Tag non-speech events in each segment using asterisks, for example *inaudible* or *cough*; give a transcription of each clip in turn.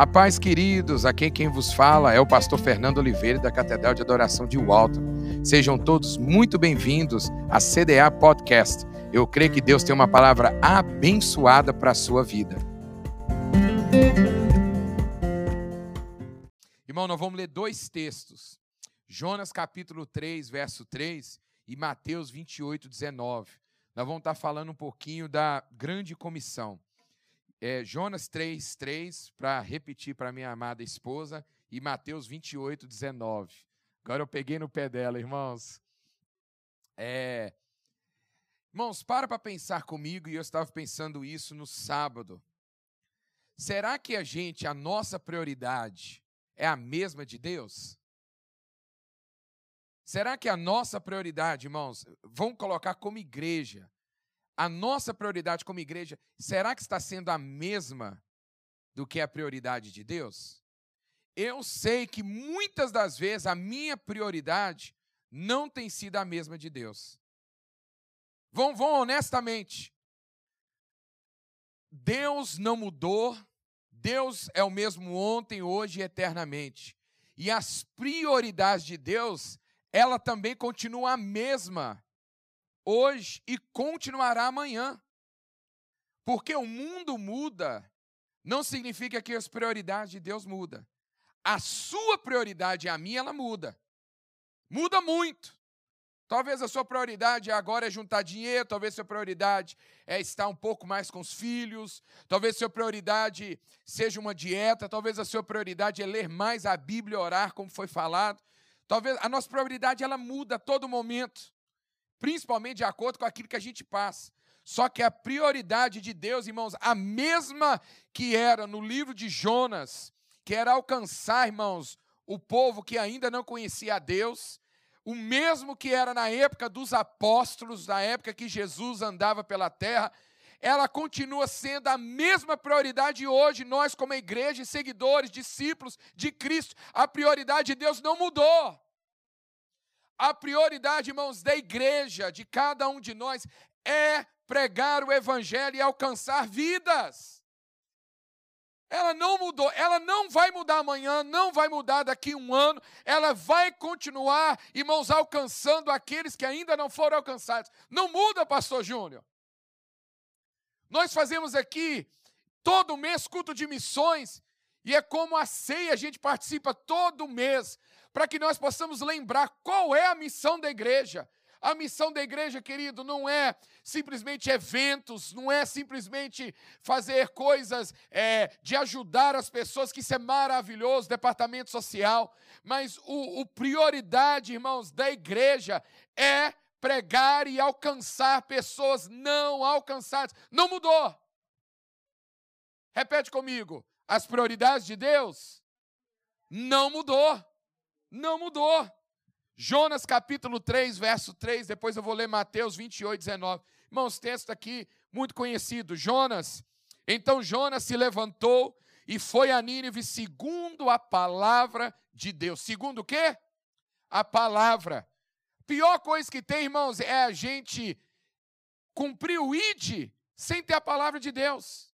A paz, queridos, aqui quem vos fala é o pastor Fernando Oliveira da Catedral de Adoração de Walton. Sejam todos muito bem-vindos à CDA Podcast. Eu creio que Deus tem uma palavra abençoada para a sua vida. Irmão, nós vamos ler dois textos. Jonas capítulo 3, verso 3 e Mateus 28, 19. Nós vamos estar falando um pouquinho da grande comissão é, Jonas 3, 3, para repetir para minha amada esposa, e Mateus 28, 19. Agora eu peguei no pé dela, irmãos. É, irmãos, para para pensar comigo, e eu estava pensando isso no sábado. Será que a gente, a nossa prioridade é a mesma de Deus? Será que a nossa prioridade, irmãos, vamos colocar como igreja, a nossa prioridade como igreja, será que está sendo a mesma do que a prioridade de Deus? Eu sei que muitas das vezes a minha prioridade não tem sido a mesma de Deus. Vão, vão honestamente. Deus não mudou, Deus é o mesmo ontem, hoje e eternamente. E as prioridades de Deus, ela também continua a mesma hoje e continuará amanhã. Porque o mundo muda, não significa que as prioridades de Deus mudam. A sua prioridade e a minha, ela muda. Muda muito. Talvez a sua prioridade agora é juntar dinheiro, talvez a sua prioridade é estar um pouco mais com os filhos, talvez a sua prioridade seja uma dieta, talvez a sua prioridade é ler mais a Bíblia e orar, como foi falado. Talvez a nossa prioridade ela muda a todo momento principalmente de acordo com aquilo que a gente passa. Só que a prioridade de Deus, irmãos, a mesma que era no livro de Jonas, que era alcançar, irmãos, o povo que ainda não conhecia a Deus, o mesmo que era na época dos apóstolos, na época que Jesus andava pela terra, ela continua sendo a mesma prioridade hoje, nós, como igreja, seguidores, discípulos de Cristo, a prioridade de Deus não mudou. A prioridade, irmãos, da igreja, de cada um de nós, é pregar o evangelho e alcançar vidas. Ela não mudou, ela não vai mudar amanhã, não vai mudar daqui a um ano, ela vai continuar, irmãos, alcançando aqueles que ainda não foram alcançados. Não muda, Pastor Júnior. Nós fazemos aqui todo mês culto de missões, e é como a ceia, a gente participa todo mês para que nós possamos lembrar qual é a missão da igreja. A missão da igreja, querido, não é simplesmente eventos, não é simplesmente fazer coisas é, de ajudar as pessoas, que isso é maravilhoso, departamento social, mas o, o prioridade, irmãos, da igreja é pregar e alcançar pessoas não alcançadas. Não mudou. Repete comigo. As prioridades de Deus não mudou. Não mudou. Jonas capítulo 3, verso 3, depois eu vou ler Mateus 28, 19. Irmãos, texto aqui muito conhecido. Jonas, então Jonas se levantou e foi a Nínive segundo a palavra de Deus. Segundo o quê? A palavra. Pior coisa que tem, irmãos, é a gente cumprir o ID sem ter a palavra de Deus.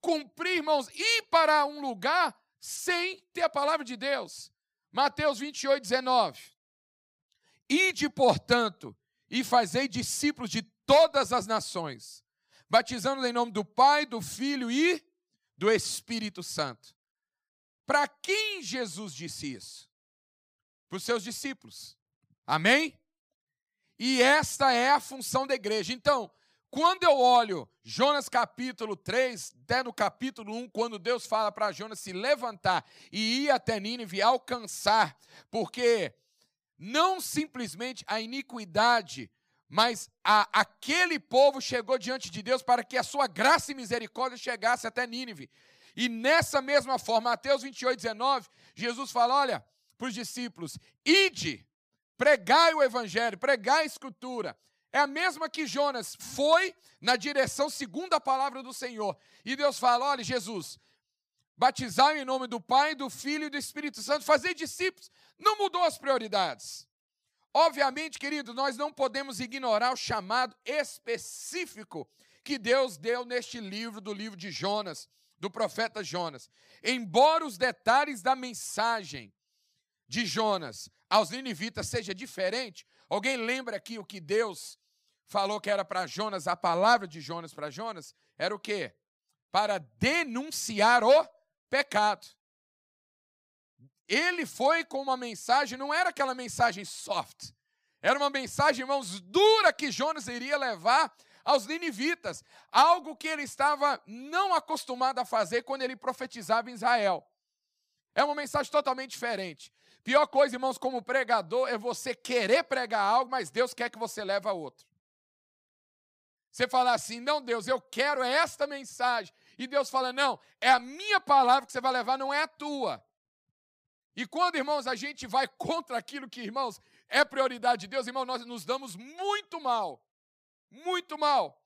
Cumprir, irmãos, ir para um lugar sem ter a palavra de Deus. Mateus 28, 19. Ide, portanto, e fazei discípulos de todas as nações, batizando em nome do Pai, do Filho e do Espírito Santo. Para quem Jesus disse isso? Para os seus discípulos. Amém? E esta é a função da igreja. Então, quando eu olho Jonas capítulo 3, até no capítulo 1, quando Deus fala para Jonas se levantar e ir até Nínive alcançar, porque não simplesmente a iniquidade, mas a, aquele povo chegou diante de Deus para que a sua graça e misericórdia chegasse até Nínive. E nessa mesma forma, Mateus 28, 19, Jesus fala: olha, para os discípulos, ide, pregai o evangelho, pregai a escritura, é a mesma que Jonas foi na direção segundo a palavra do Senhor. E Deus fala: olha, Jesus, batizar em nome do Pai, do Filho e do Espírito Santo, fazer discípulos. Não mudou as prioridades. Obviamente, querido, nós não podemos ignorar o chamado específico que Deus deu neste livro, do livro de Jonas. do profeta Jonas. Embora os detalhes da mensagem de Jonas aos ninivitas seja diferente, alguém lembra aqui o que Deus falou que era para Jonas, a palavra de Jonas para Jonas? Era o quê? Para denunciar o pecado. Ele foi com uma mensagem, não era aquela mensagem soft, era uma mensagem, irmãos, dura que Jonas iria levar aos ninivitas, algo que ele estava não acostumado a fazer quando ele profetizava em Israel. É uma mensagem totalmente diferente. Pior coisa, irmãos, como pregador, é você querer pregar algo, mas Deus quer que você leve a outro. Você fala assim, não, Deus, eu quero esta mensagem. E Deus fala, não, é a minha palavra que você vai levar, não é a tua. E quando, irmãos, a gente vai contra aquilo que, irmãos, é prioridade de Deus, irmão, nós nos damos muito mal. Muito mal.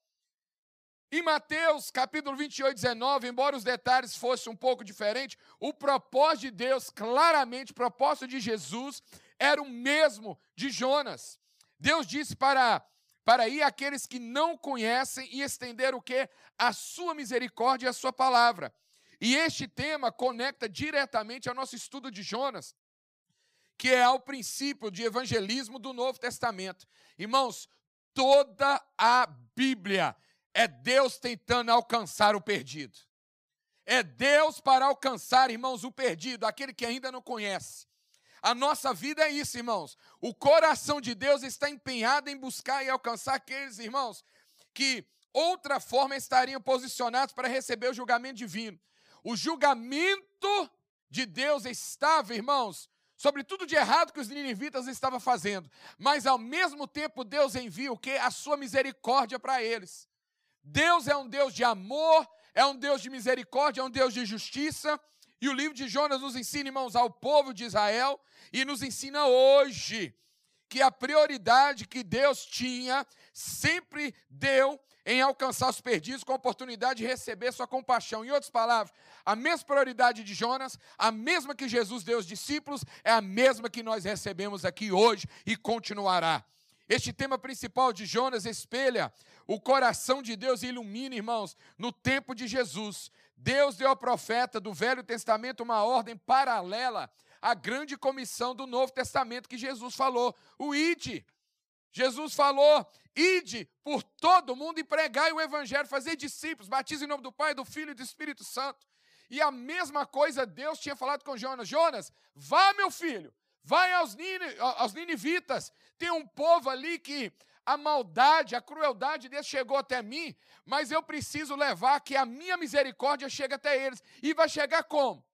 Em Mateus capítulo 28, 19, embora os detalhes fossem um pouco diferentes, o propósito de Deus, claramente, o propósito de Jesus, era o mesmo de Jonas. Deus disse para, para ir aqueles que não conhecem e estender o que? A sua misericórdia e a sua palavra. E este tema conecta diretamente ao nosso estudo de Jonas, que é ao princípio de evangelismo do Novo Testamento. Irmãos, toda a Bíblia é Deus tentando alcançar o perdido. É Deus para alcançar, irmãos, o perdido, aquele que ainda não conhece. A nossa vida é isso, irmãos. O coração de Deus está empenhado em buscar e alcançar aqueles, irmãos, que outra forma estariam posicionados para receber o julgamento divino. O julgamento de Deus estava, irmãos, sobre tudo de errado que os ninivitas estavam fazendo, mas ao mesmo tempo Deus envia o que? A sua misericórdia para eles. Deus é um Deus de amor, é um Deus de misericórdia, é um Deus de justiça. E o livro de Jonas nos ensina, irmãos, ao povo de Israel e nos ensina hoje que a prioridade que Deus tinha sempre deu em alcançar os perdidos com a oportunidade de receber sua compaixão. Em outras palavras, a mesma prioridade de Jonas, a mesma que Jesus deu aos discípulos, é a mesma que nós recebemos aqui hoje e continuará. Este tema principal de Jonas espelha o coração de Deus e ilumina, irmãos, no tempo de Jesus. Deus deu ao profeta do Velho Testamento uma ordem paralela à grande comissão do Novo Testamento que Jesus falou: o ide. Jesus falou: ide por todo mundo e pregai o evangelho, fazer discípulos, batize em nome do Pai, do Filho e do Espírito Santo. E a mesma coisa Deus tinha falado com Jonas: Jonas, vá, meu filho, vai aos, aos ninivitas. Tem um povo ali que a maldade, a crueldade deles chegou até mim, mas eu preciso levar que a minha misericórdia chegue até eles. E vai chegar como?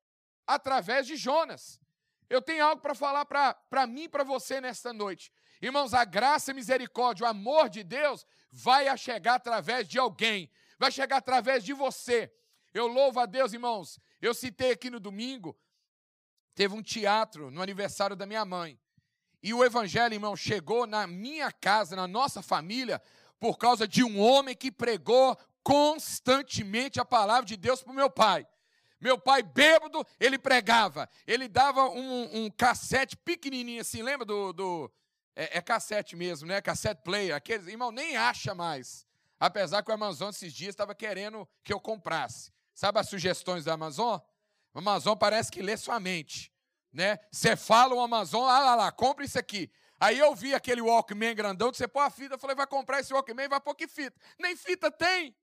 Através de Jonas. Eu tenho algo para falar para mim e para você nesta noite. Irmãos, a graça e misericórdia, o amor de Deus vai chegar através de alguém, vai chegar através de você. Eu louvo a Deus, irmãos. Eu citei aqui no domingo, teve um teatro no aniversário da minha mãe. E o evangelho, irmão, chegou na minha casa, na nossa família, por causa de um homem que pregou constantemente a palavra de Deus para o meu pai. Meu pai, bêbado, ele pregava. Ele dava um, um cassete pequenininho assim, lembra do, do, é, é, cassete mesmo, né? Cassete player. Aqueles, irmão, nem acha mais. Apesar que o Amazon esses dias estava querendo que eu comprasse. Sabe as sugestões da Amazon? O Amazon parece que lê sua mente. Né? Você fala o Amazon, ah lá, lá, compra isso aqui. Aí eu vi aquele Walkman grandão, você pôr a fita, eu falei, vai comprar esse Walkman, vai pôr que fita? Nem fita tem.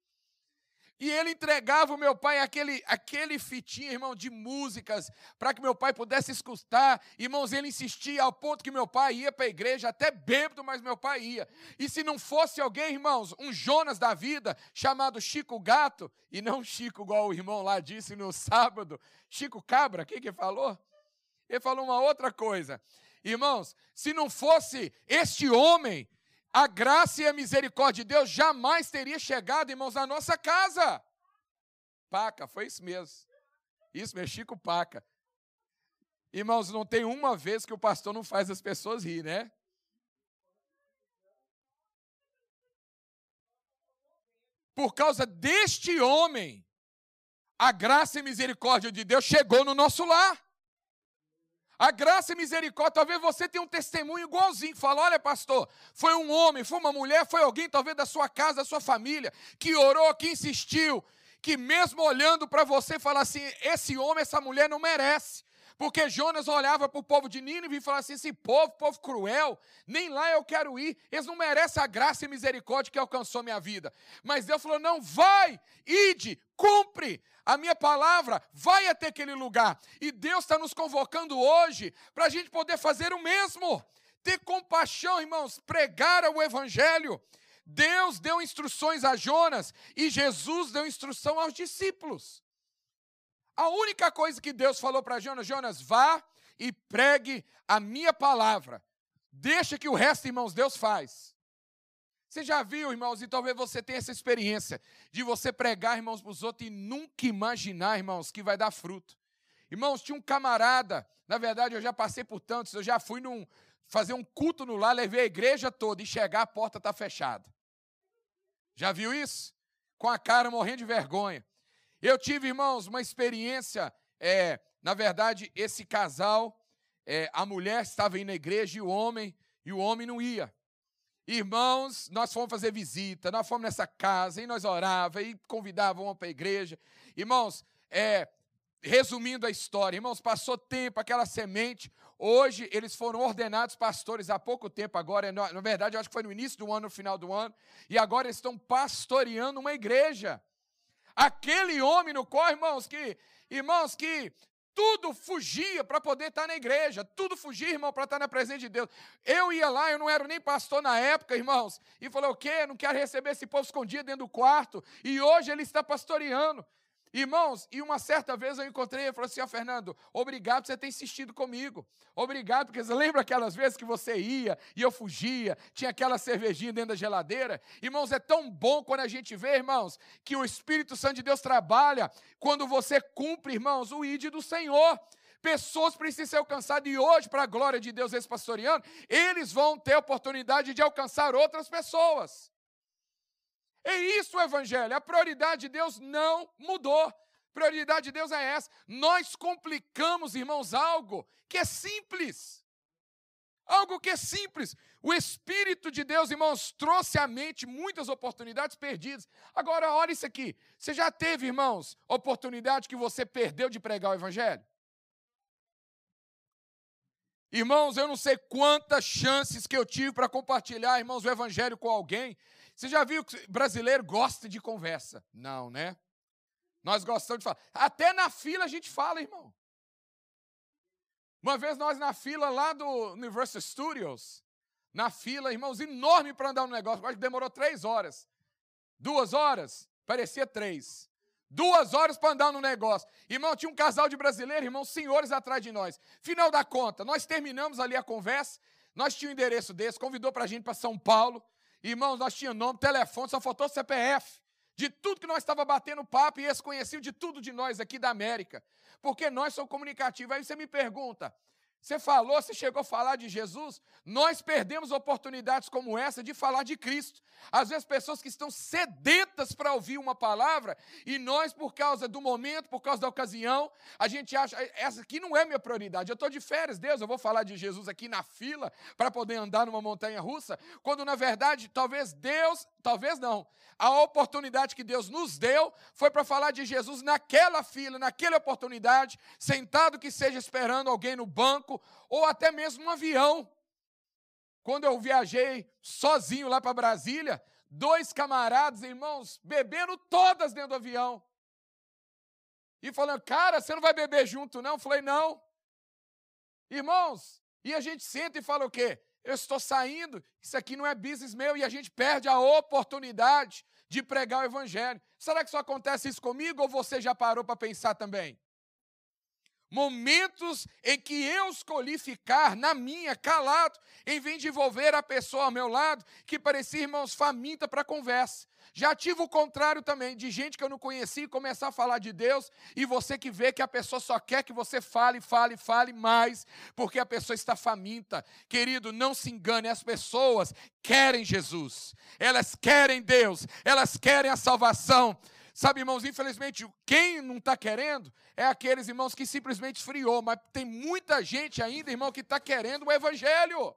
E ele entregava o meu pai aquele, aquele fitinho, irmão, de músicas, para que meu pai pudesse escutar. Irmãos, ele insistia ao ponto que meu pai ia para a igreja, até bêbado, mas meu pai ia. E se não fosse alguém, irmãos, um Jonas da vida, chamado Chico Gato, e não Chico, igual o irmão lá disse no sábado, Chico Cabra, o que que falou? Ele falou uma outra coisa. Irmãos, se não fosse este homem, a graça e a misericórdia de Deus jamais teria chegado, irmãos, na nossa casa. Paca, foi isso mesmo. Isso, meu Chico Paca. Irmãos, não tem uma vez que o pastor não faz as pessoas rir, né? Por causa deste homem, a graça e misericórdia de Deus chegou no nosso lar. A graça e misericórdia, talvez você tenha um testemunho igualzinho, fala, olha pastor, foi um homem, foi uma mulher, foi alguém talvez da sua casa, da sua família, que orou, que insistiu, que mesmo olhando para você, fala assim: esse homem, essa mulher não merece. Porque Jonas olhava para o povo de Nínive e falava assim: esse povo, povo cruel, nem lá eu quero ir, eles não merecem a graça e misericórdia que alcançou minha vida. Mas Deus falou: não, vai, ide, cumpre a minha palavra, vai até aquele lugar. E Deus está nos convocando hoje para a gente poder fazer o mesmo. Ter compaixão, irmãos, pregar o evangelho. Deus deu instruções a Jonas e Jesus deu instrução aos discípulos. A única coisa que Deus falou para Jonas, Jonas, vá e pregue a minha palavra. Deixa que o resto, irmãos, Deus faz. Você já viu, irmãos, e talvez você tenha essa experiência de você pregar, irmãos, para os outros e nunca imaginar, irmãos, que vai dar fruto. Irmãos, tinha um camarada, na verdade eu já passei por tantos, eu já fui num, fazer um culto no lar, levei a igreja toda e chegar, a porta está fechada. Já viu isso? Com a cara morrendo de vergonha. Eu tive, irmãos, uma experiência. É, na verdade, esse casal, é, a mulher estava indo na igreja e o homem, e o homem não ia. Irmãos, nós fomos fazer visita, nós fomos nessa casa, e nós orávamos, e convidávamos para a igreja. Irmãos, é, resumindo a história, irmãos, passou tempo, aquela semente, hoje eles foram ordenados pastores há pouco tempo, agora, na, na verdade, acho que foi no início do ano, no final do ano, e agora eles estão pastoreando uma igreja. Aquele homem no qual, irmãos, que, irmãos, que tudo fugia para poder estar na igreja, tudo fugia, irmão, para estar na presença de Deus. Eu ia lá, eu não era nem pastor na época, irmãos, e falei, o quê? Não quero receber esse povo escondido dentro do quarto, e hoje ele está pastoreando. Irmãos, e uma certa vez eu encontrei e falou assim: Ó, oh, Fernando, obrigado por você ter insistido comigo. Obrigado, porque você *laughs* lembra aquelas vezes que você ia e eu fugia, tinha aquela cervejinha dentro da geladeira? Irmãos, é tão bom quando a gente vê, irmãos, que o Espírito Santo de Deus trabalha quando você cumpre, irmãos, o ID do Senhor. Pessoas precisam ser alcançadas e hoje, para a glória de Deus, esse pastoreando, eles vão ter oportunidade de alcançar outras pessoas. É isso o Evangelho. A prioridade de Deus não mudou. A prioridade de Deus é essa. Nós complicamos, irmãos, algo que é simples. Algo que é simples. O Espírito de Deus, irmãos, trouxe à mente muitas oportunidades perdidas. Agora, olha isso aqui. Você já teve, irmãos, oportunidade que você perdeu de pregar o Evangelho? Irmãos, eu não sei quantas chances que eu tive para compartilhar, irmãos, o Evangelho com alguém, você já viu que brasileiro gosta de conversa? Não, né? Nós gostamos de falar. Até na fila a gente fala, irmão. Uma vez nós na fila lá do Universal Studios, na fila, irmãos, enorme para andar no negócio, acho que demorou três horas. Duas horas? Parecia três. Duas horas para andar no negócio. Irmão, tinha um casal de brasileiros, irmãos, senhores atrás de nós. Final da conta, nós terminamos ali a conversa, nós tínhamos o endereço desse, convidou para a gente para São Paulo. Irmãos, nós tínhamos nome, telefone, só faltou CPF. De tudo que nós estava batendo papo e eles conheciam de tudo de nós aqui da América. Porque nós somos comunicativos. Aí você me pergunta, você falou, você chegou a falar de Jesus. Nós perdemos oportunidades como essa de falar de Cristo. Às vezes, pessoas que estão sedentas para ouvir uma palavra, e nós, por causa do momento, por causa da ocasião, a gente acha, essa aqui não é minha prioridade. Eu estou de férias, Deus, eu vou falar de Jesus aqui na fila para poder andar numa montanha russa, quando na verdade, talvez Deus, talvez não, a oportunidade que Deus nos deu foi para falar de Jesus naquela fila, naquela oportunidade, sentado que seja esperando alguém no banco ou até mesmo no avião. Quando eu viajei sozinho lá para Brasília, dois camaradas, irmãos, bebendo todas dentro do avião. E falando, cara, você não vai beber junto, não? Eu falei, não. Irmãos, e a gente senta e fala o quê? Eu estou saindo, isso aqui não é business meu, e a gente perde a oportunidade de pregar o Evangelho. Será que só acontece isso comigo ou você já parou para pensar também? Momentos em que eu escolhi ficar na minha, calado, em vez de envolver a pessoa ao meu lado, que parecia, irmãos, faminta para conversa. Já tive o contrário também, de gente que eu não conhecia começar a falar de Deus, e você que vê que a pessoa só quer que você fale, fale, fale mais, porque a pessoa está faminta. Querido, não se engane, as pessoas querem Jesus, elas querem Deus, elas querem a salvação. Sabe, irmãos, infelizmente, quem não está querendo é aqueles irmãos que simplesmente esfriou, mas tem muita gente ainda, irmão, que está querendo o Evangelho.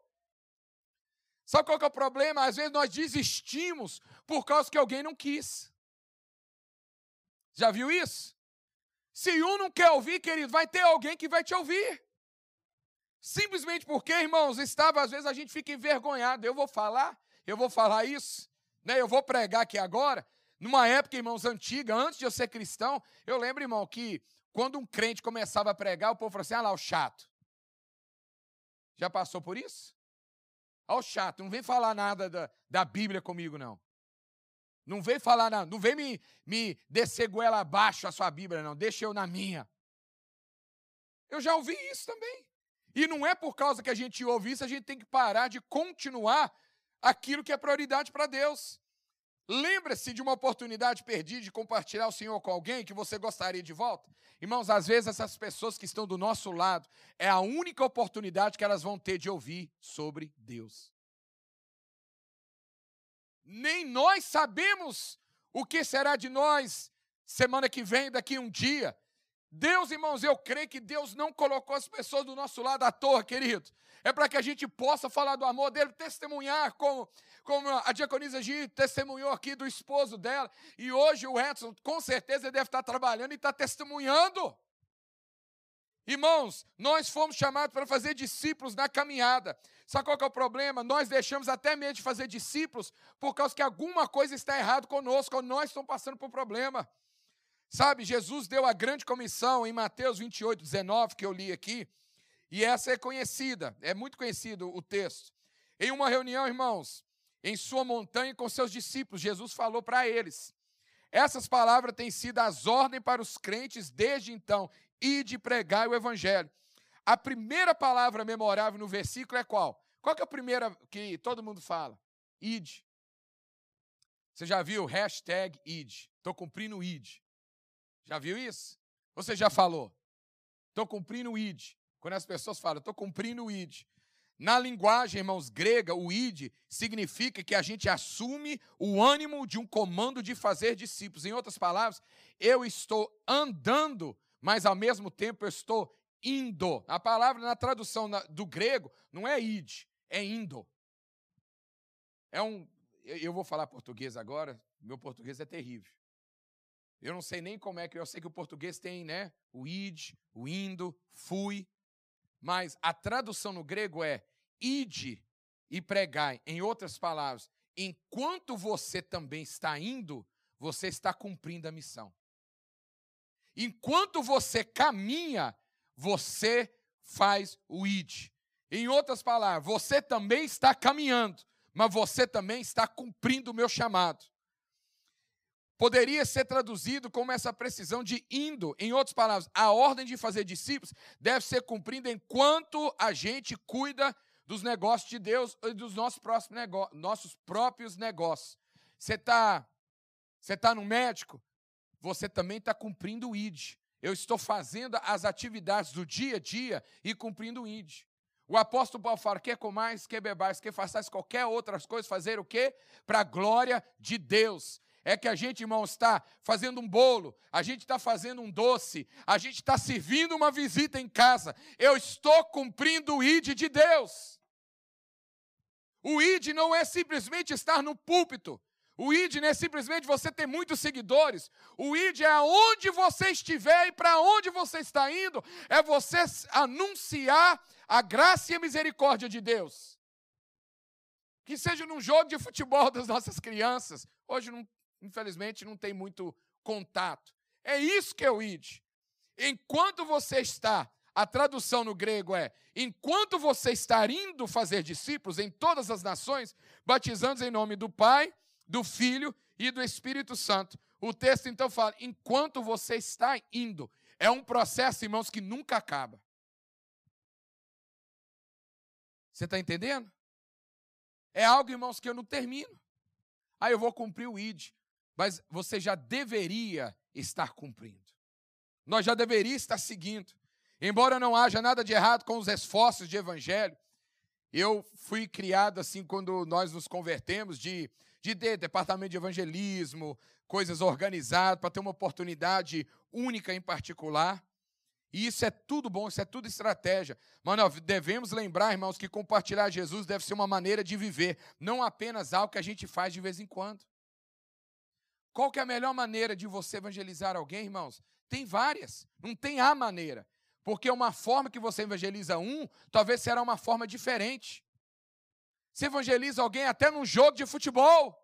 Sabe qual é o problema? Às vezes nós desistimos por causa que alguém não quis. Já viu isso? Se um não quer ouvir, querido, vai ter alguém que vai te ouvir. Simplesmente porque, irmãos, estava, às vezes a gente fica envergonhado. Eu vou falar, eu vou falar isso, né? Eu vou pregar aqui agora. Numa época, irmãos, antiga, antes de eu ser cristão, eu lembro, irmão, que quando um crente começava a pregar, o povo falou assim: ah lá, o chato. Já passou por isso? Olha o chato, não vem falar nada da, da Bíblia comigo, não. Não vem falar nada, não vem me, me descer goela abaixo a sua Bíblia, não. Deixa eu na minha. Eu já ouvi isso também. E não é por causa que a gente ouve isso, a gente tem que parar de continuar aquilo que é prioridade para Deus. Lembre-se de uma oportunidade perdida de compartilhar o Senhor com alguém que você gostaria de volta? Irmãos, às vezes essas pessoas que estão do nosso lado é a única oportunidade que elas vão ter de ouvir sobre Deus. Nem nós sabemos o que será de nós semana que vem, daqui um dia. Deus, irmãos, eu creio que Deus não colocou as pessoas do nosso lado à toa, querido. É para que a gente possa falar do amor dele, testemunhar como, como a diaconisa G testemunhou aqui do esposo dela. E hoje o Edson, com certeza, deve estar trabalhando e está testemunhando. Irmãos, nós fomos chamados para fazer discípulos na caminhada. Sabe qual é o problema? Nós deixamos até mesmo de fazer discípulos por causa que alguma coisa está errada conosco, ou nós estamos passando por problema. Sabe, Jesus deu a grande comissão em Mateus 28, 19, que eu li aqui, e essa é conhecida, é muito conhecido o texto. Em uma reunião, irmãos, em sua montanha com seus discípulos, Jesus falou para eles. Essas palavras têm sido as ordens para os crentes desde então, e de pregar o evangelho. A primeira palavra memorável no versículo é qual? Qual que é a primeira que todo mundo fala? Id. Você já viu? Hashtag id. Estou cumprindo o id. Já viu isso? Você já falou? Estou cumprindo o id. Quando as pessoas falam, estou cumprindo o id. Na linguagem, irmãos, grega, o id significa que a gente assume o ânimo de um comando de fazer discípulos. Em outras palavras, eu estou andando, mas ao mesmo tempo eu estou indo. A palavra na tradução do grego não é id, é indo. É um. Eu vou falar português agora, meu português é terrível. Eu não sei nem como é que eu sei que o português tem, né? O id, o indo, fui. Mas a tradução no grego é ide e pregai. Em outras palavras, enquanto você também está indo, você está cumprindo a missão. Enquanto você caminha, você faz o id. Em outras palavras, você também está caminhando, mas você também está cumprindo o meu chamado poderia ser traduzido como essa precisão de indo. Em outras palavras, a ordem de fazer discípulos deve ser cumprida enquanto a gente cuida dos negócios de Deus e dos nossos, negócios, nossos próprios negócios. Você está você tá no médico, você também está cumprindo o ID. Eu estou fazendo as atividades do dia a dia e cumprindo o ID. O apóstolo Paulo fala: quer comais, quer bebais, quer façais qualquer outras coisas, fazer o quê? Para a glória de Deus é que a gente, irmão, está fazendo um bolo, a gente está fazendo um doce, a gente está servindo uma visita em casa. Eu estou cumprindo o ID de Deus. O ID não é simplesmente estar no púlpito. O ID não é simplesmente você ter muitos seguidores. O ID é aonde você estiver e para onde você está indo, é você anunciar a graça e a misericórdia de Deus. Que seja num jogo de futebol *laughs* das nossas crianças. Hoje não infelizmente, não tem muito contato. É isso que é o id. Enquanto você está, a tradução no grego é: enquanto você está indo fazer discípulos em todas as nações, batizando em nome do Pai, do Filho e do Espírito Santo. O texto então fala: enquanto você está indo. É um processo, irmãos, que nunca acaba. Você está entendendo? É algo, irmãos, que eu não termino. Aí eu vou cumprir o ID mas você já deveria estar cumprindo. Nós já deveríamos estar seguindo. Embora não haja nada de errado com os esforços de evangelho, eu fui criado assim quando nós nos convertemos de, de, de departamento de evangelismo, coisas organizadas para ter uma oportunidade única em particular. E isso é tudo bom, isso é tudo estratégia. Mas nós devemos lembrar, irmãos, que compartilhar Jesus deve ser uma maneira de viver, não apenas algo que a gente faz de vez em quando. Qual que é a melhor maneira de você evangelizar alguém, irmãos? Tem várias, não tem a maneira. Porque uma forma que você evangeliza um, talvez será uma forma diferente. Você evangeliza alguém até num jogo de futebol.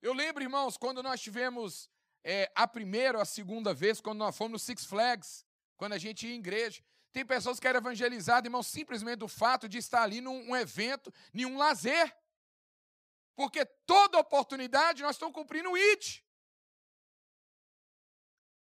Eu lembro, irmãos, quando nós tivemos é, a primeira ou a segunda vez, quando nós fomos no Six Flags, quando a gente ia em igreja. Tem pessoas que eram evangelizadas, irmãos, simplesmente do fato de estar ali num um evento, nenhum lazer. Porque toda oportunidade nós estamos cumprindo o ID.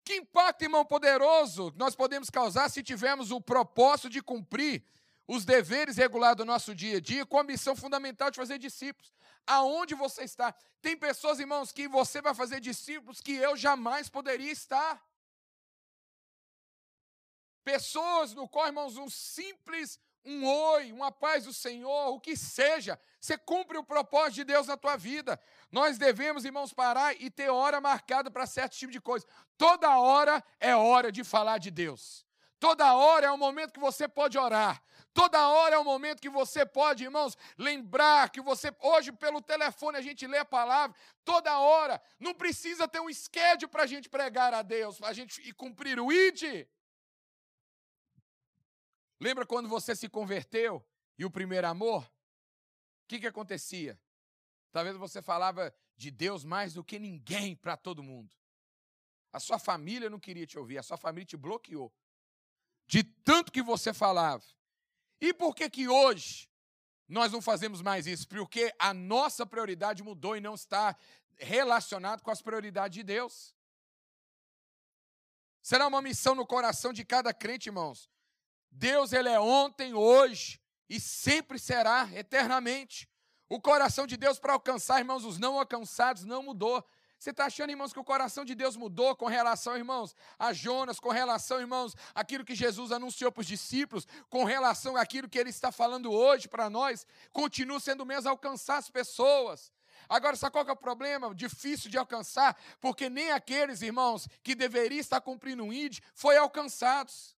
Que impacto, irmão, poderoso nós podemos causar se tivermos o propósito de cumprir os deveres regulados do nosso dia a dia com a missão fundamental de fazer discípulos. Aonde você está? Tem pessoas, irmãos, que você vai fazer discípulos que eu jamais poderia estar. Pessoas no qual, irmãos, um simples, um oi, uma paz do Senhor, o que seja, você cumpre o propósito de Deus na tua vida. Nós devemos, irmãos, parar e ter hora marcada para certo tipo de coisa. Toda hora é hora de falar de Deus. Toda hora é o momento que você pode orar. Toda hora é o momento que você pode, irmãos, lembrar que você, hoje pelo telefone a gente lê a palavra, toda hora. Não precisa ter um schedule para a gente pregar a Deus, para a gente cumprir o ID. Lembra quando você se converteu e o primeiro amor? O que, que acontecia? Talvez você falava de Deus mais do que ninguém para todo mundo. A sua família não queria te ouvir, a sua família te bloqueou. De tanto que você falava. E por que que hoje nós não fazemos mais isso? Porque a nossa prioridade mudou e não está relacionado com as prioridades de Deus. Será uma missão no coração de cada crente, irmãos. Deus, ele é ontem, hoje e sempre será eternamente. O coração de Deus para alcançar, irmãos, os não alcançados não mudou. Você está achando, irmãos, que o coração de Deus mudou com relação, irmãos, a Jonas, com relação, irmãos, àquilo que Jesus anunciou para os discípulos, com relação àquilo que ele está falando hoje para nós? Continua sendo mesmo alcançar as pessoas. Agora, sabe qual é o problema? Difícil de alcançar, porque nem aqueles, irmãos, que deveriam estar cumprindo um ID, foi alcançados.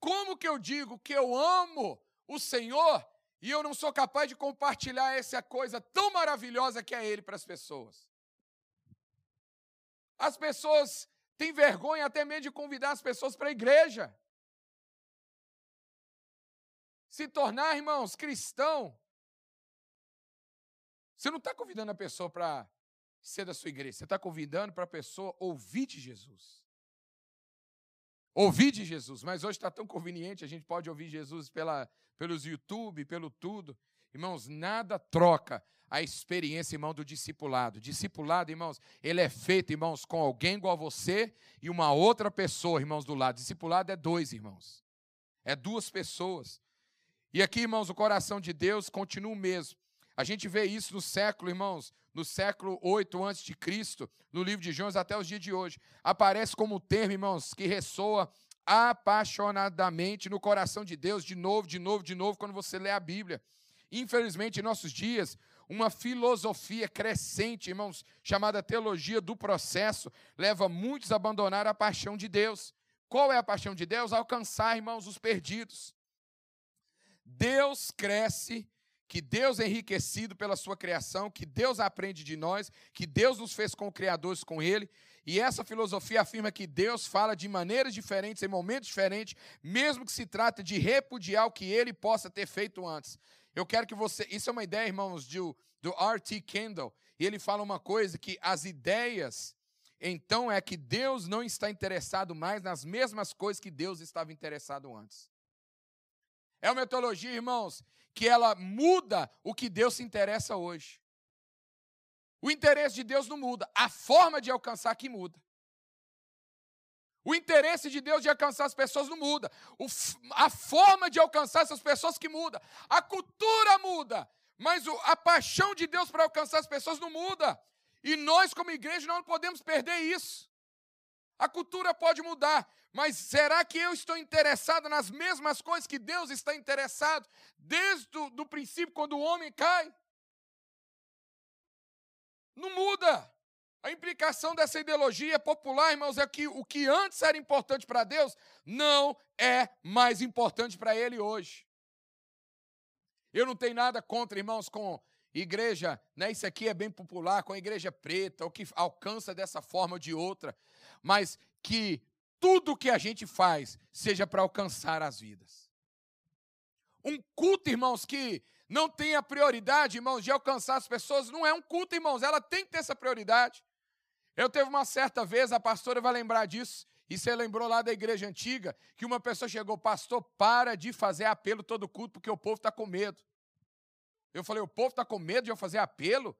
Como que eu digo que eu amo o Senhor e eu não sou capaz de compartilhar essa coisa tão maravilhosa que é Ele para as pessoas. As pessoas têm vergonha até mesmo de convidar as pessoas para a igreja. Se tornar, irmãos, cristão. Você não está convidando a pessoa para ser da sua igreja, você está convidando para a pessoa ouvir de Jesus. Ouvir de Jesus, mas hoje está tão conveniente, a gente pode ouvir Jesus pela, pelos YouTube, pelo tudo. Irmãos, nada troca a experiência, irmão, do discipulado. Discipulado, irmãos, ele é feito, irmãos, com alguém igual a você e uma outra pessoa, irmãos, do lado. Discipulado é dois, irmãos. É duas pessoas. E aqui, irmãos, o coração de Deus continua o mesmo. A gente vê isso no século, irmãos, no século 8 antes de Cristo, no livro de João até os dias de hoje. Aparece como termo, irmãos, que ressoa apaixonadamente no coração de Deus, de novo, de novo, de novo, quando você lê a Bíblia. Infelizmente, em nossos dias, uma filosofia crescente, irmãos, chamada teologia do processo, leva muitos a abandonar a paixão de Deus. Qual é a paixão de Deus? Alcançar, irmãos, os perdidos. Deus cresce, que Deus é enriquecido pela sua criação, que Deus aprende de nós, que Deus nos fez com criadores com Ele, e essa filosofia afirma que Deus fala de maneiras diferentes, em momentos diferentes, mesmo que se trate de repudiar o que ele possa ter feito antes. Eu quero que você. Isso é uma ideia, irmãos, do, do R.T. Kendall. E ele fala uma coisa: que as ideias, então, é que Deus não está interessado mais nas mesmas coisas que Deus estava interessado antes. É uma metodologia, irmãos, que ela muda o que Deus se interessa hoje. O interesse de Deus não muda, a forma de alcançar que muda. O interesse de Deus de alcançar as pessoas não muda. O, a forma de alcançar essas pessoas que muda. A cultura muda. Mas o, a paixão de Deus para alcançar as pessoas não muda. E nós, como igreja, não podemos perder isso. A cultura pode mudar, mas será que eu estou interessado nas mesmas coisas que Deus está interessado desde o do princípio, quando o homem cai? Não muda. A implicação dessa ideologia popular, irmãos, é que o que antes era importante para Deus não é mais importante para Ele hoje. Eu não tenho nada contra, irmãos, com igreja, né, isso aqui é bem popular, com a igreja preta, ou que alcança dessa forma ou de outra, mas que tudo que a gente faz seja para alcançar as vidas. Um culto, irmãos, que não tem a prioridade, irmãos, de alcançar as pessoas, não é um culto, irmãos, ela tem que ter essa prioridade. Eu teve uma certa vez, a pastora vai lembrar disso, e você lembrou lá da igreja antiga, que uma pessoa chegou, pastor, para de fazer apelo todo culto, porque o povo está com medo. Eu falei, o povo está com medo de eu fazer apelo?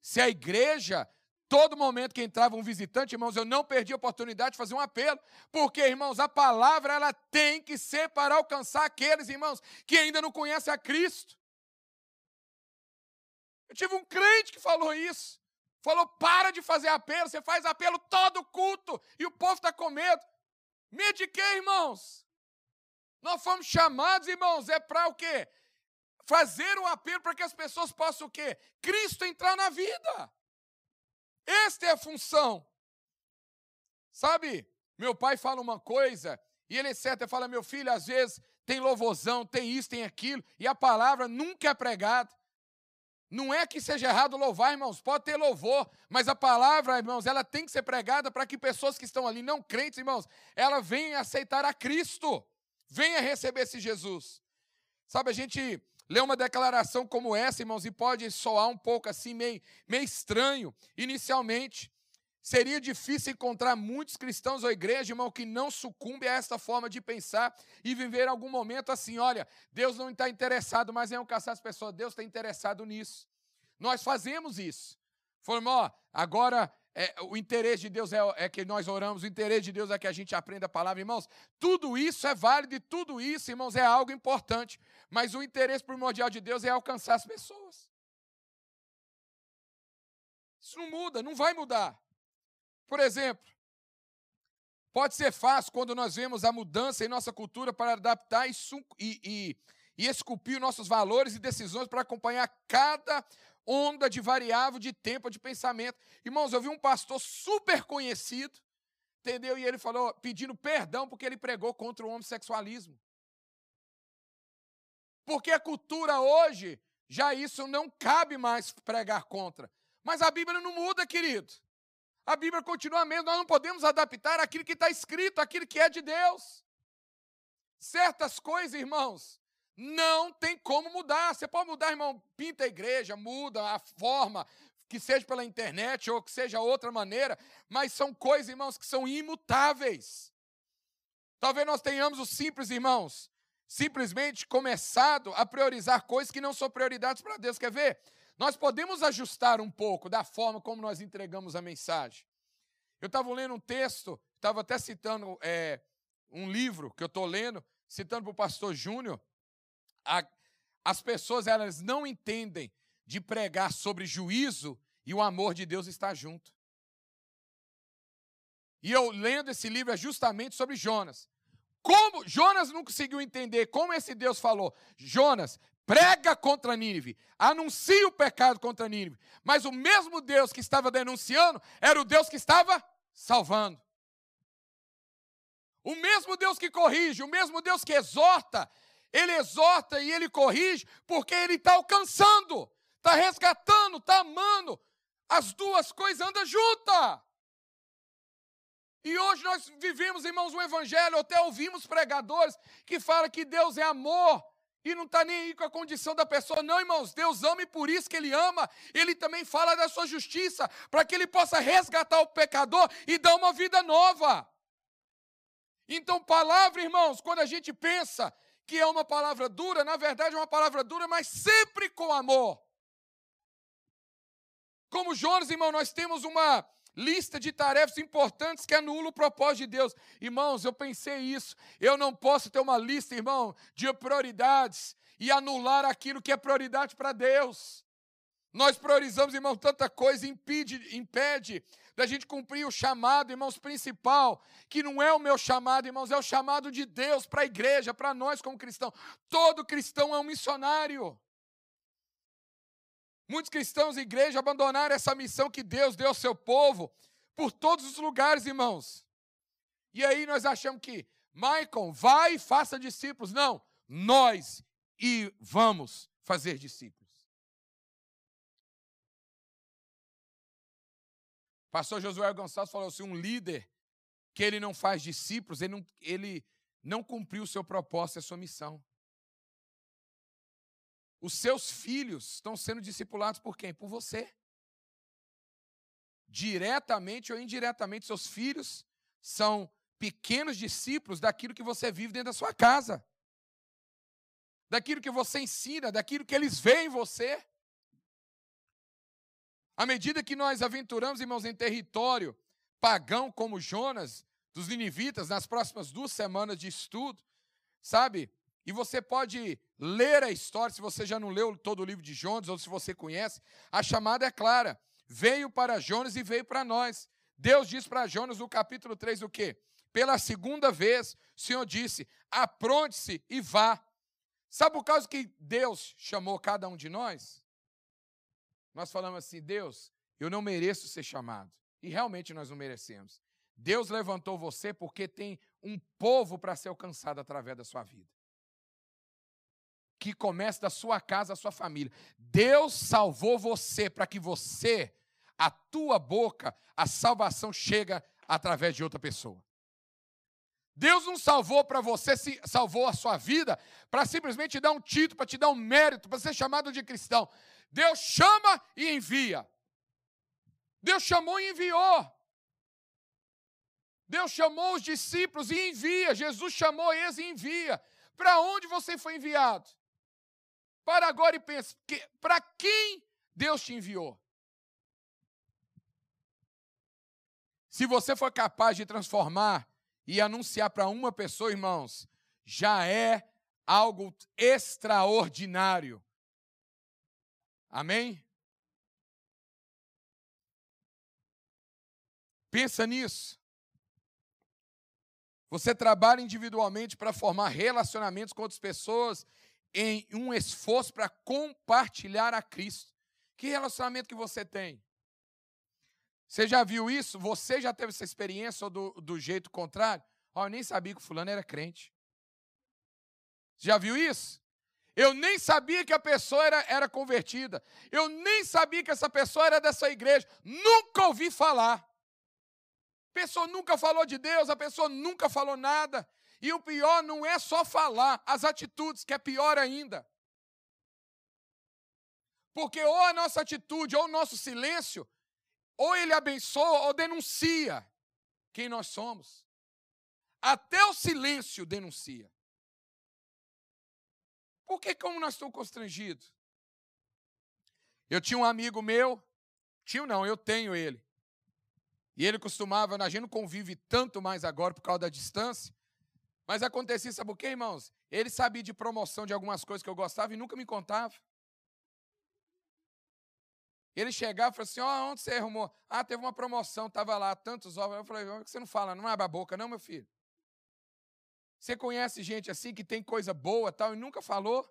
Se a igreja, todo momento que entrava um visitante, irmãos, eu não perdi a oportunidade de fazer um apelo. Porque, irmãos, a palavra, ela tem que ser para alcançar aqueles, irmãos, que ainda não conhecem a Cristo. Eu tive um crente que falou isso. Falou, para de fazer apelo, você faz apelo todo culto e o povo está com medo. Quê, irmãos? Nós fomos chamados, irmãos, é para o quê? fazer um apelo para que as pessoas possam o quê? Cristo entrar na vida. Esta é a função. Sabe, meu pai fala uma coisa, e ele é certo, fala, meu filho, às vezes tem louvozão, tem isso, tem aquilo, e a palavra nunca é pregada. Não é que seja errado louvar, irmãos, pode ter louvor, mas a palavra, irmãos, ela tem que ser pregada para que pessoas que estão ali, não crentes, irmãos, ela venha aceitar a Cristo, venha receber esse Jesus. Sabe, a gente ler uma declaração como essa, irmãos, e pode soar um pouco assim, meio, meio estranho, inicialmente. Seria difícil encontrar muitos cristãos ou igreja, irmão, que não sucumbe a essa forma de pensar e viver algum momento assim: olha, Deus não está interessado mais em alcançar as pessoas, Deus está interessado nisso. Nós fazemos isso. Falamos, ó, agora é, o interesse de Deus é, é, que nós oramos, o interesse de Deus é que a gente aprenda a palavra, irmãos. Tudo isso é válido e tudo isso, irmãos, é algo importante. Mas o interesse primordial de Deus é alcançar as pessoas. Isso não muda, não vai mudar. Por exemplo, pode ser fácil quando nós vemos a mudança em nossa cultura para adaptar e, e, e esculpir nossos valores e decisões para acompanhar cada onda de variável de tempo, de pensamento. Irmãos, eu vi um pastor super conhecido, entendeu? E ele falou, pedindo perdão porque ele pregou contra o homossexualismo. Porque a cultura hoje, já isso não cabe mais pregar contra. Mas a Bíblia não muda, querido. A Bíblia continua a mesma, nós não podemos adaptar aquilo que está escrito, aquilo que é de Deus. Certas coisas, irmãos, não tem como mudar. Você pode mudar, irmão, pinta a igreja, muda a forma, que seja pela internet ou que seja outra maneira, mas são coisas, irmãos, que são imutáveis. Talvez nós tenhamos os simples, irmãos, simplesmente começado a priorizar coisas que não são prioridades para Deus. Quer ver? Nós podemos ajustar um pouco da forma como nós entregamos a mensagem. Eu estava lendo um texto, estava até citando é, um livro que eu estou lendo, citando para o pastor Júnior, a, as pessoas elas não entendem de pregar sobre juízo e o amor de Deus está junto. E eu lendo esse livro é justamente sobre Jonas. Como Jonas não conseguiu entender como esse Deus falou: Jonas, prega contra Nínive, anuncia o pecado contra Nínive. Mas o mesmo Deus que estava denunciando era o Deus que estava salvando. O mesmo Deus que corrige, o mesmo Deus que exorta, ele exorta e ele corrige, porque ele está alcançando, está resgatando, está amando. As duas coisas andam juntas. E hoje nós vivemos, irmãos, um evangelho, até ouvimos pregadores que falam que Deus é amor e não está nem aí com a condição da pessoa. Não, irmãos, Deus ama e por isso que Ele ama. Ele também fala da sua justiça, para que Ele possa resgatar o pecador e dar uma vida nova. Então, palavra, irmãos, quando a gente pensa que é uma palavra dura, na verdade é uma palavra dura, mas sempre com amor. Como Jonas, irmão, nós temos uma lista de tarefas importantes que anula o propósito de Deus. Irmãos, eu pensei isso. Eu não posso ter uma lista, irmão, de prioridades e anular aquilo que é prioridade para Deus. Nós priorizamos, irmão, tanta coisa, impede, impede da gente cumprir o chamado, irmãos, principal, que não é o meu chamado, irmãos, é o chamado de Deus para a igreja, para nós como cristãos. Todo cristão é um missionário. Muitos cristãos e igreja abandonaram essa missão que Deus deu ao seu povo por todos os lugares, irmãos. E aí nós achamos que, Michael, vai e faça discípulos. Não, nós e vamos fazer discípulos. Pastor Josué Gonçalves falou assim: um líder que ele não faz discípulos, ele não, ele não cumpriu o seu propósito e a sua missão. Os seus filhos estão sendo discipulados por quem? Por você. Diretamente ou indiretamente, seus filhos são pequenos discípulos daquilo que você vive dentro da sua casa, daquilo que você ensina, daquilo que eles veem em você. À medida que nós aventuramos, irmãos, em território pagão como Jonas, dos ninivitas, nas próximas duas semanas de estudo, sabe? E você pode ler a história, se você já não leu todo o livro de Jonas, ou se você conhece, a chamada é clara. Veio para Jonas e veio para nós. Deus diz para Jonas no capítulo 3 o quê? Pela segunda vez, o Senhor disse: apronte-se e vá. Sabe por causa que Deus chamou cada um de nós? Nós falamos assim: Deus, eu não mereço ser chamado. E realmente nós não merecemos. Deus levantou você porque tem um povo para ser alcançado através da sua vida que começa da sua casa, da sua família. Deus salvou você para que você, a tua boca, a salvação chega através de outra pessoa. Deus não salvou para você, salvou a sua vida para simplesmente dar um título, para te dar um mérito, para ser chamado de cristão. Deus chama e envia. Deus chamou e enviou. Deus chamou os discípulos e envia. Jesus chamou eles e envia. Para onde você foi enviado? Para agora e pense, para quem Deus te enviou? Se você for capaz de transformar e anunciar para uma pessoa, irmãos, já é algo extraordinário. Amém? Pensa nisso. Você trabalha individualmente para formar relacionamentos com outras pessoas em um esforço para compartilhar a Cristo. Que relacionamento que você tem? Você já viu isso? Você já teve essa experiência ou do, do jeito contrário? Oh, eu nem sabia que o fulano era crente. Já viu isso? Eu nem sabia que a pessoa era, era convertida. Eu nem sabia que essa pessoa era dessa igreja. Nunca ouvi falar. A pessoa nunca falou de Deus, a pessoa nunca falou nada. E o pior não é só falar, as atitudes, que é pior ainda. Porque ou a nossa atitude, ou o nosso silêncio, ou ele abençoa ou denuncia quem nós somos. Até o silêncio denuncia. Por que como nós estamos constrangidos? Eu tinha um amigo meu, tinha não, eu tenho ele. E ele costumava, a gente não convive tanto mais agora por causa da distância, mas acontecia, sabe o que, irmãos? Ele sabia de promoção de algumas coisas que eu gostava e nunca me contava. Ele chegava e falou assim: Ó, oh, onde você arrumou? Ah, teve uma promoção, estava lá, tantos ovos. Eu falei: por que você não fala? Não abre a boca, não, meu filho. Você conhece gente assim que tem coisa boa tal e nunca falou?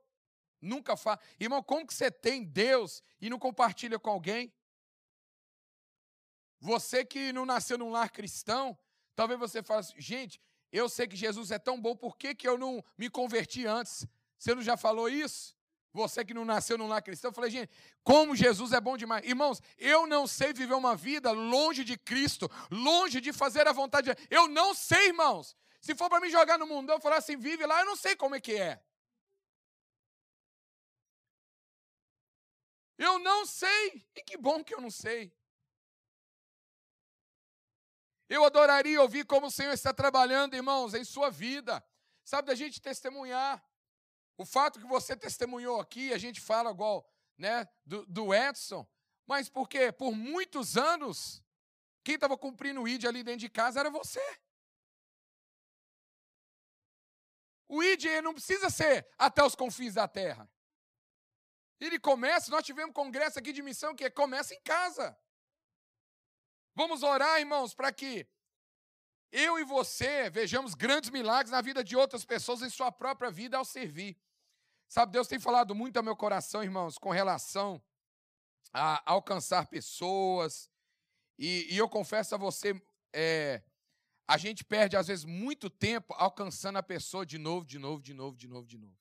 Nunca fala. Irmão, como que você tem Deus e não compartilha com alguém? Você que não nasceu num lar cristão, talvez você fale assim, gente, eu sei que Jesus é tão bom, por que, que eu não me converti antes? Você não já falou isso? Você que não nasceu num lar cristão, eu falei, gente, como Jesus é bom demais. Irmãos, eu não sei viver uma vida longe de Cristo, longe de fazer a vontade de Eu não sei, irmãos. Se for para me jogar no mundo, eu falar assim, vive lá, eu não sei como é que é. Eu não sei. E que bom que eu não sei. Eu adoraria ouvir como o Senhor está trabalhando, irmãos, em sua vida. Sabe, da gente testemunhar. O fato que você testemunhou aqui, a gente fala igual né, do, do Edson, mas porque por muitos anos, quem estava cumprindo o ID ali dentro de casa era você. O ID não precisa ser até os confins da terra. Ele começa, nós tivemos congresso aqui de missão que começa em casa. Vamos orar, irmãos, para que eu e você vejamos grandes milagres na vida de outras pessoas em sua própria vida ao servir. Sabe, Deus tem falado muito ao meu coração, irmãos, com relação a alcançar pessoas. E, e eu confesso a você, é, a gente perde às vezes muito tempo alcançando a pessoa de novo, de novo, de novo, de novo, de novo.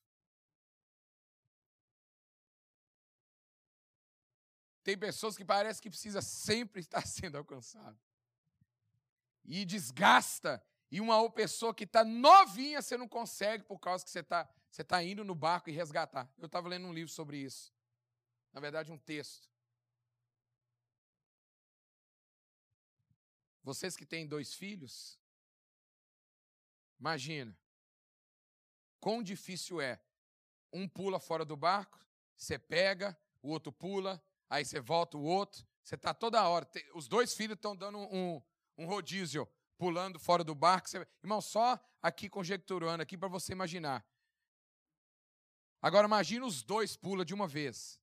Tem pessoas que parece que precisa sempre *laughs* estar sendo alcançado. E desgasta. E uma pessoa que está novinha, você não consegue por causa que você está você tá indo no barco e resgatar. Eu estava lendo um livro sobre isso. Na verdade, um texto. Vocês que têm dois filhos, imagina. Quão difícil é. Um pula fora do barco, você pega, o outro pula, aí você volta o outro. Você está toda hora. Os dois filhos estão dando um, um rodízio, pulando fora do barco. Você, irmão, só aqui conjecturando aqui para você imaginar. Agora imagina os dois pula de uma vez.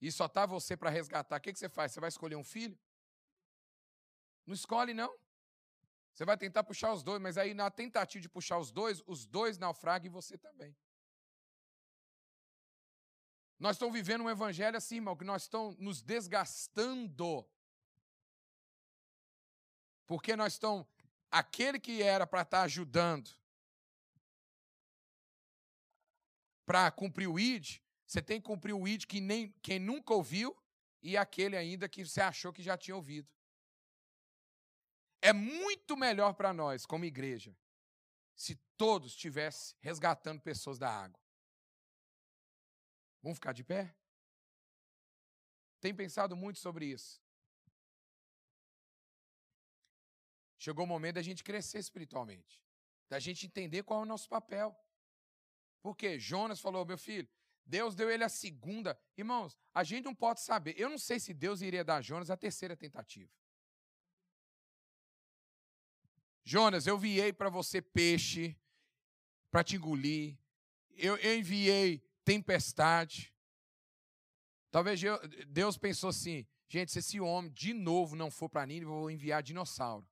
E só tá você para resgatar. O que, que você faz? Você vai escolher um filho? Não escolhe, não. Você vai tentar puxar os dois, mas aí na tentativa de puxar os dois, os dois naufragam e você também. Nós estamos vivendo um evangelho assim, irmão, que nós estamos nos desgastando. Porque nós estamos. Aquele que era para estar tá ajudando para cumprir o ID, você tem que cumprir o ID que nem quem nunca ouviu e aquele ainda que você achou que já tinha ouvido. É muito melhor para nós, como igreja, se todos estivessem resgatando pessoas da água. Vamos ficar de pé? Tem pensado muito sobre isso. Chegou o momento da gente crescer espiritualmente, da gente entender qual é o nosso papel. Porque Jonas falou, meu filho, Deus deu ele a segunda. Irmãos, a gente não pode saber. Eu não sei se Deus iria dar a Jonas a terceira tentativa. Jonas, eu enviei para você peixe para te engolir. Eu, eu enviei tempestade. Talvez Deus pensou assim: gente, se esse homem de novo não for para Nínive, eu vou enviar dinossauro.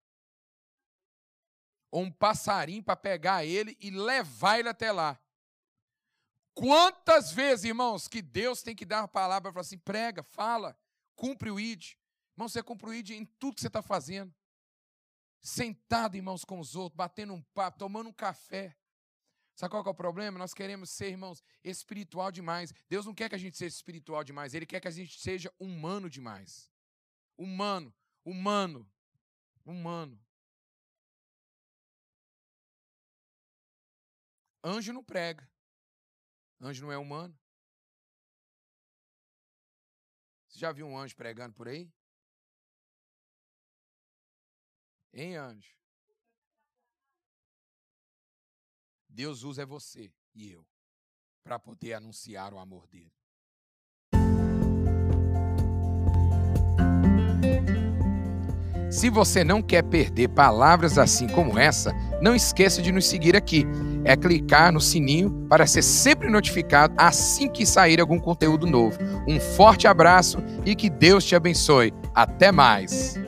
Ou um passarinho para pegar ele e levar ele até lá. Quantas vezes, irmãos, que Deus tem que dar a palavra para assim, prega, fala, cumpre o ID. Irmão, você cumpre o ID em tudo que você está fazendo. Sentado, irmãos, com os outros, batendo um papo, tomando um café. Sabe qual é o problema? Nós queremos ser, irmãos, espiritual demais. Deus não quer que a gente seja espiritual demais, Ele quer que a gente seja humano demais. Humano, humano, humano. Anjo não prega. Anjo não é humano. Você já viu um anjo pregando por aí? Hein, anjo? Deus usa você e eu para poder anunciar o amor dele. Se você não quer perder palavras assim como essa, não esqueça de nos seguir aqui. É clicar no sininho para ser sempre notificado assim que sair algum conteúdo novo. Um forte abraço e que Deus te abençoe. Até mais!